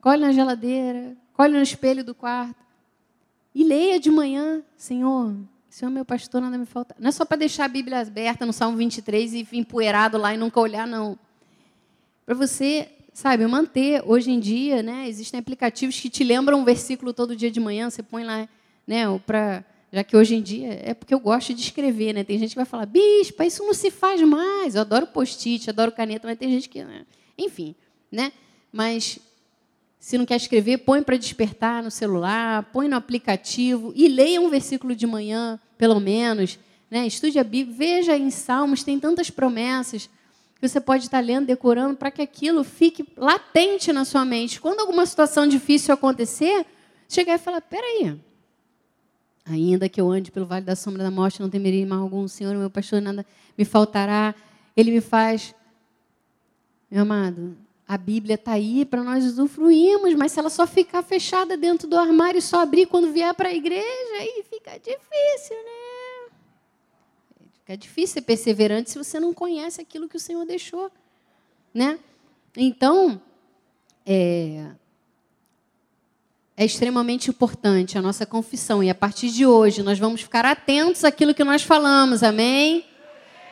colhe na geladeira, colhe no espelho do quarto. E leia de manhã, Senhor, Senhor é meu pastor, nada me falta. Não é só para deixar a Bíblia aberta no Salmo 23 e empoeirado lá e nunca olhar, não. Para você sabe, manter. Hoje em dia, né, existem aplicativos que te lembram um versículo todo dia de manhã, você põe lá, né, para já que hoje em dia é porque eu gosto de escrever, né? Tem gente que vai falar, bispa, isso não se faz mais. Eu adoro post-it, adoro caneta, mas tem gente que, né? enfim, né? Mas se não quer escrever, põe para despertar no celular, põe no aplicativo e leia um versículo de manhã, pelo menos, né? Estude a Bíblia, veja em Salmos, tem tantas promessas que você pode estar lendo, decorando, para que aquilo fique latente na sua mente. Quando alguma situação difícil acontecer, chegar e falar: peraí, ainda que eu ande pelo vale da sombra da morte, não temerei mal algum, Senhor, meu pastor, nada me faltará. Ele me faz. Meu amado, a Bíblia está aí para nós usufruirmos, mas se ela só ficar fechada dentro do armário e só abrir quando vier para a igreja, aí fica difícil, né? É difícil ser perseverante se você não conhece aquilo que o Senhor deixou, né? Então, é, é extremamente importante a nossa confissão e a partir de hoje nós vamos ficar atentos àquilo que nós falamos, amém?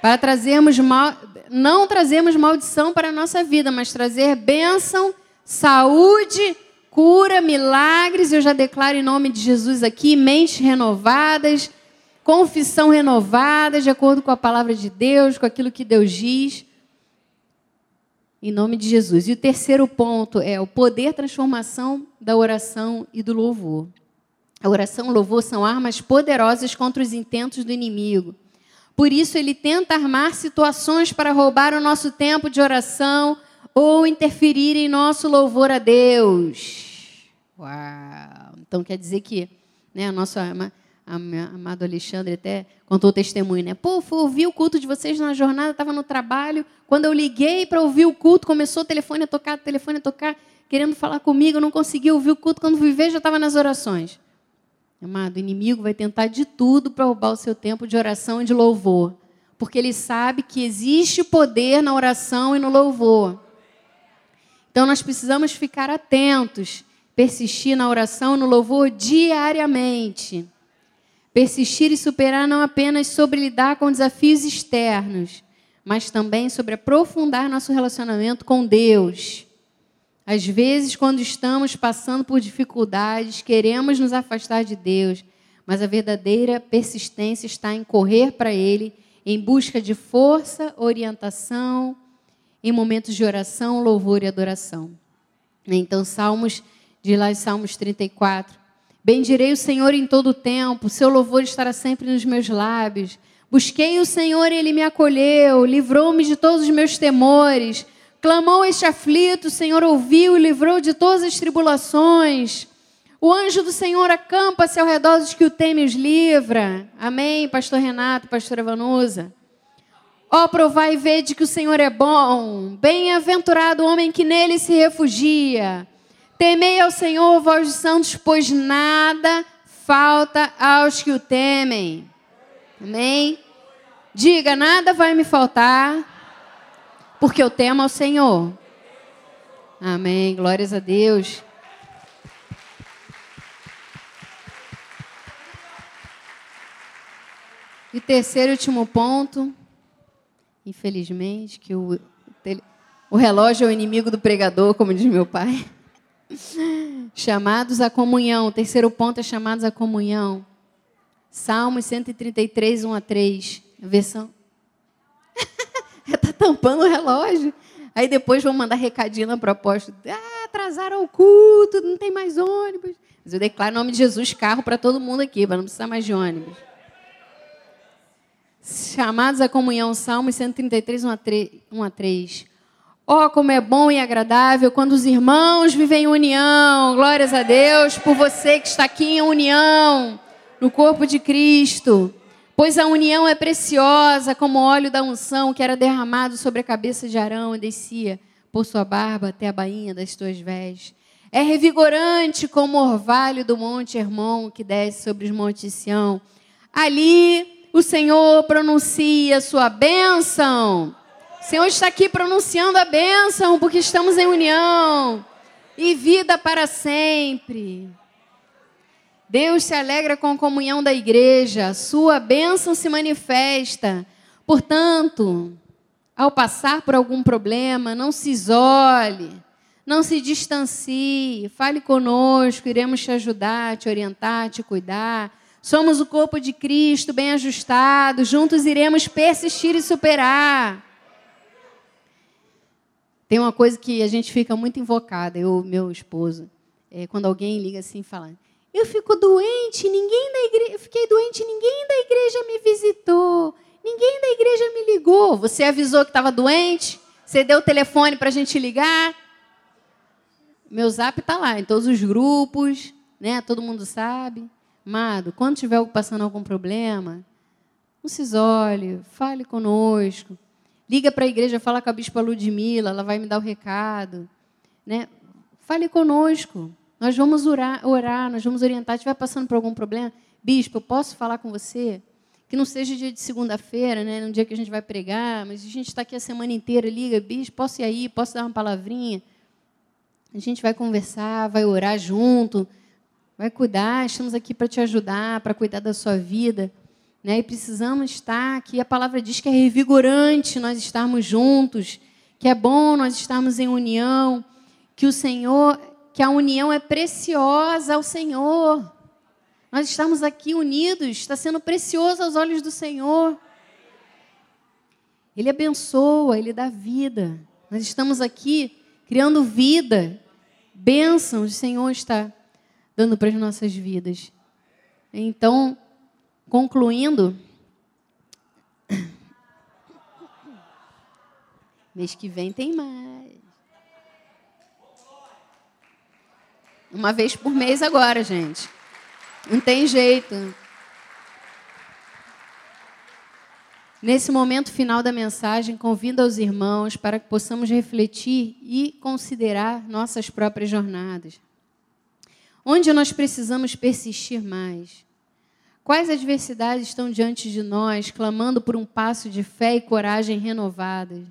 Para trazermos mal, não trazermos maldição para a nossa vida, mas trazer bênção, saúde, cura, milagres. Eu já declaro em nome de Jesus aqui, mentes renovadas, confissão renovada, de acordo com a palavra de Deus, com aquilo que Deus diz. Em nome de Jesus. E o terceiro ponto é o poder transformação da oração e do louvor. A oração e o louvor são armas poderosas contra os intentos do inimigo. Por isso, ele tenta armar situações para roubar o nosso tempo de oração ou interferir em nosso louvor a Deus. Uau! Então, quer dizer que né, a nossa amado Alexandre até contou o testemunho, né? Pô, fui ouvir o culto de vocês na jornada, estava no trabalho. Quando eu liguei para ouvir o culto, começou o telefone a tocar, o telefone a tocar, querendo falar comigo, eu não consegui ouvir o culto. Quando fui ver, já estava nas orações. Amado, o inimigo vai tentar de tudo para roubar o seu tempo de oração e de louvor. Porque ele sabe que existe poder na oração e no louvor. Então nós precisamos ficar atentos, persistir na oração e no louvor diariamente. Persistir e superar não apenas sobre lidar com desafios externos, mas também sobre aprofundar nosso relacionamento com Deus. Às vezes, quando estamos passando por dificuldades, queremos nos afastar de Deus, mas a verdadeira persistência está em correr para Ele em busca de força, orientação, em momentos de oração, louvor e adoração. Então, Salmos, de lá Salmos 34, Bendirei o Senhor em todo o tempo, seu louvor estará sempre nos meus lábios. Busquei o Senhor e ele me acolheu, livrou-me de todos os meus temores. Clamou este aflito, o Senhor ouviu e livrou de todas as tribulações. O anjo do Senhor acampa-se ao redor dos que o temem e os livra. Amém, pastor Renato, pastora Vanusa. Ó, provai e vede que o Senhor é bom. Bem-aventurado o homem que nele se refugia. Temei ao Senhor, vós dos santos, pois nada falta aos que o temem. Amém? Diga, nada vai me faltar, porque eu temo ao Senhor. Amém. Glórias a Deus. E terceiro e último ponto, infelizmente, que o, o relógio é o inimigo do pregador, como diz meu pai. [laughs] Chamados à comunhão. O terceiro ponto é chamados à comunhão. Salmos 133, 1 a 3. Versão. Tampando o relógio. Aí depois vão mandar recadinho na proposta. Ah, atrasaram o culto, não tem mais ônibus. Mas eu declaro em nome de Jesus carro para todo mundo aqui, para não precisar mais de ônibus. Chamados à comunhão, Salmos 133, 1 a 3. Oh, como é bom e agradável quando os irmãos vivem em união. Glórias a Deus por você que está aqui em união, no corpo de Cristo. Pois a união é preciosa como o óleo da unção que era derramado sobre a cabeça de Arão e descia por sua barba até a bainha das tuas vestes. É revigorante como o orvalho do monte Hermon que desce sobre os montes Sião. Ali o Senhor pronuncia sua bênção o Senhor está aqui pronunciando a bênção, porque estamos em união e vida para sempre. Deus se alegra com a comunhão da igreja, sua bênção se manifesta. Portanto, ao passar por algum problema, não se isole, não se distancie, fale conosco, iremos te ajudar, te orientar, te cuidar. Somos o corpo de Cristo, bem ajustado, juntos iremos persistir e superar. Tem uma coisa que a gente fica muito invocada, eu meu esposo, é, quando alguém liga assim falando, eu fico doente, ninguém da igreja, fiquei doente, ninguém da igreja me visitou, ninguém da igreja me ligou. Você avisou que estava doente? Você deu o telefone para a gente ligar? Meu zap está lá, em todos os grupos, né? Todo mundo sabe. Amado, quando tiver passando algum problema, não se isole, fale conosco. Liga para a igreja, fala com a bispa Ludmila, ela vai me dar o recado. Né? Fale conosco. Nós vamos orar, orar, nós vamos orientar. Se estiver passando por algum problema, bispo, eu posso falar com você? Que não seja dia de segunda-feira, né, num dia que a gente vai pregar, mas a gente está aqui a semana inteira, liga, bispo, posso ir aí, posso dar uma palavrinha? A gente vai conversar, vai orar junto, vai cuidar, estamos aqui para te ajudar, para cuidar da sua vida. Né? E precisamos estar aqui. A palavra diz que é revigorante nós estarmos juntos, que é bom nós estarmos em união, que o Senhor, que a união é preciosa ao Senhor. Nós estamos aqui unidos, está sendo precioso aos olhos do Senhor. Ele abençoa, ele dá vida. Nós estamos aqui criando vida, bênçãos o Senhor está dando para as nossas vidas. Então, Concluindo, [coughs] mês que vem tem mais. Uma vez por mês agora, gente. Não tem jeito. Nesse momento final da mensagem, convido aos irmãos para que possamos refletir e considerar nossas próprias jornadas. Onde nós precisamos persistir mais? Quais adversidades estão diante de nós, clamando por um passo de fé e coragem renovadas?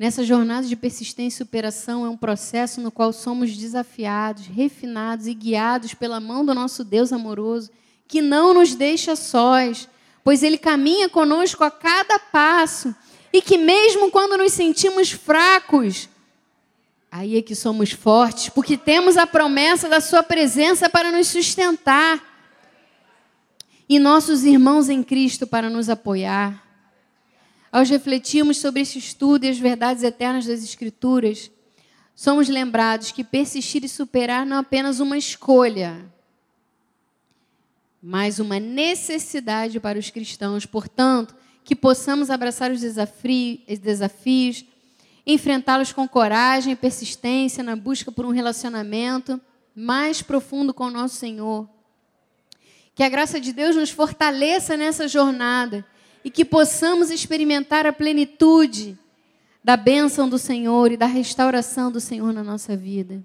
Nessa jornada de persistência e superação é um processo no qual somos desafiados, refinados e guiados pela mão do nosso Deus amoroso, que não nos deixa sós, pois Ele caminha conosco a cada passo e que, mesmo quando nos sentimos fracos, aí é que somos fortes, porque temos a promessa da Sua presença para nos sustentar e nossos irmãos em Cristo para nos apoiar. Ao refletirmos sobre este estudo e as verdades eternas das Escrituras, somos lembrados que persistir e superar não é apenas uma escolha, mas uma necessidade para os cristãos. Portanto, que possamos abraçar os desafios, enfrentá-los com coragem e persistência na busca por um relacionamento mais profundo com o nosso Senhor. Que a graça de Deus nos fortaleça nessa jornada e que possamos experimentar a plenitude da bênção do Senhor e da restauração do Senhor na nossa vida.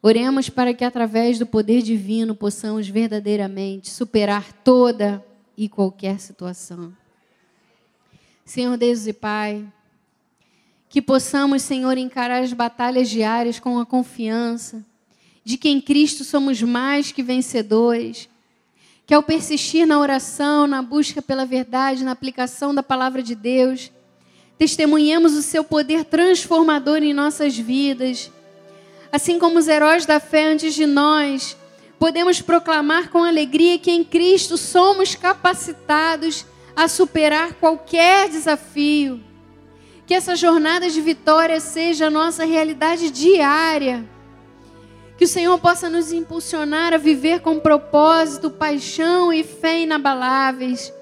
Oremos para que, através do poder divino, possamos verdadeiramente superar toda e qualquer situação. Senhor Deus e Pai, que possamos, Senhor, encarar as batalhas diárias com a confiança de que em Cristo somos mais que vencedores. Que ao persistir na oração, na busca pela verdade, na aplicação da palavra de Deus, testemunhemos o seu poder transformador em nossas vidas. Assim como os heróis da fé antes de nós, podemos proclamar com alegria que em Cristo somos capacitados a superar qualquer desafio. Que essa jornada de vitória seja a nossa realidade diária. Que o Senhor possa nos impulsionar a viver com propósito, paixão e fé inabaláveis.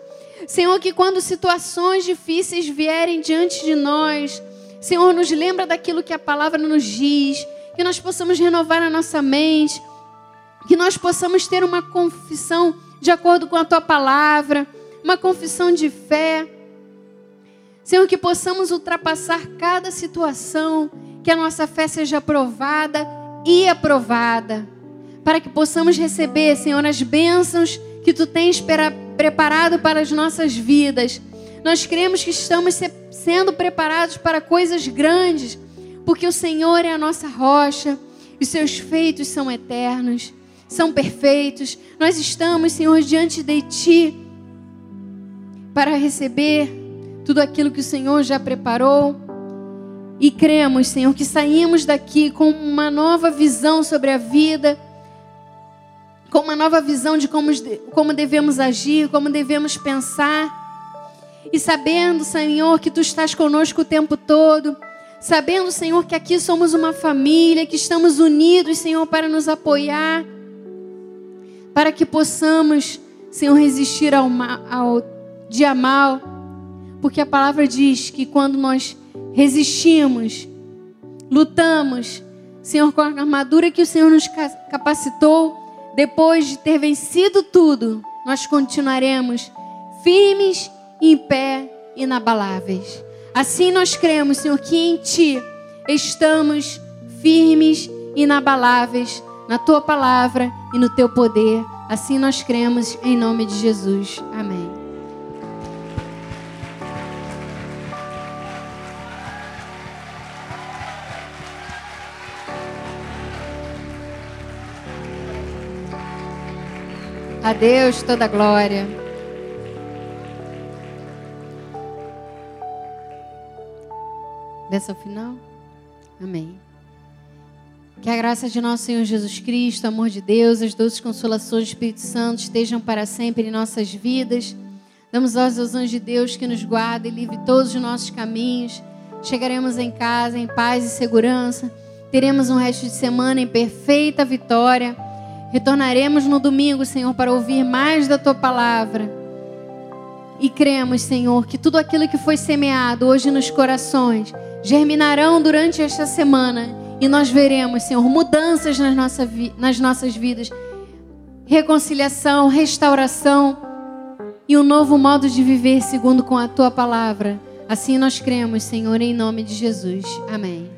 Senhor, que quando situações difíceis vierem diante de nós, Senhor, nos lembra daquilo que a palavra nos diz, que nós possamos renovar a nossa mente, que nós possamos ter uma confissão de acordo com a tua palavra, uma confissão de fé. Senhor, que possamos ultrapassar cada situação, que a nossa fé seja aprovada e aprovada, para que possamos receber, Senhor, as bênçãos que tu tens preparado para as nossas vidas. Nós cremos que estamos sendo preparados para coisas grandes, porque o Senhor é a nossa rocha, os seus feitos são eternos, são perfeitos. Nós estamos, Senhor, diante de ti para receber tudo aquilo que o Senhor já preparou. E cremos, Senhor, que saímos daqui com uma nova visão sobre a vida, com uma nova visão de como, como devemos agir, como devemos pensar. E sabendo, Senhor, que Tu estás conosco o tempo todo. Sabendo, Senhor, que aqui somos uma família, que estamos unidos, Senhor, para nos apoiar. Para que possamos, Senhor, resistir ao, ao dia mal porque a palavra diz que quando nós resistimos, lutamos, Senhor, com a armadura que o Senhor nos capacitou, depois de ter vencido tudo, nós continuaremos firmes, em pé, inabaláveis. Assim nós cremos, Senhor, que em Ti estamos firmes, inabaláveis, na Tua palavra e no Teu poder. Assim nós cremos, em nome de Jesus. Amém. A Deus toda glória. Ao final? Amém. Que a graça de nosso Senhor Jesus Cristo, o amor de Deus, as doces consolações do Espírito Santo estejam para sempre em nossas vidas. Damos aos anjos de Deus que nos guarda e livre todos os nossos caminhos. Chegaremos em casa em paz e segurança. Teremos um resto de semana em perfeita vitória Retornaremos no domingo, Senhor, para ouvir mais da tua palavra. E cremos, Senhor, que tudo aquilo que foi semeado hoje nos corações germinarão durante esta semana e nós veremos, Senhor, mudanças nas, nossa nas nossas vidas, reconciliação, restauração e um novo modo de viver segundo com a tua palavra. Assim nós cremos, Senhor, em nome de Jesus. Amém.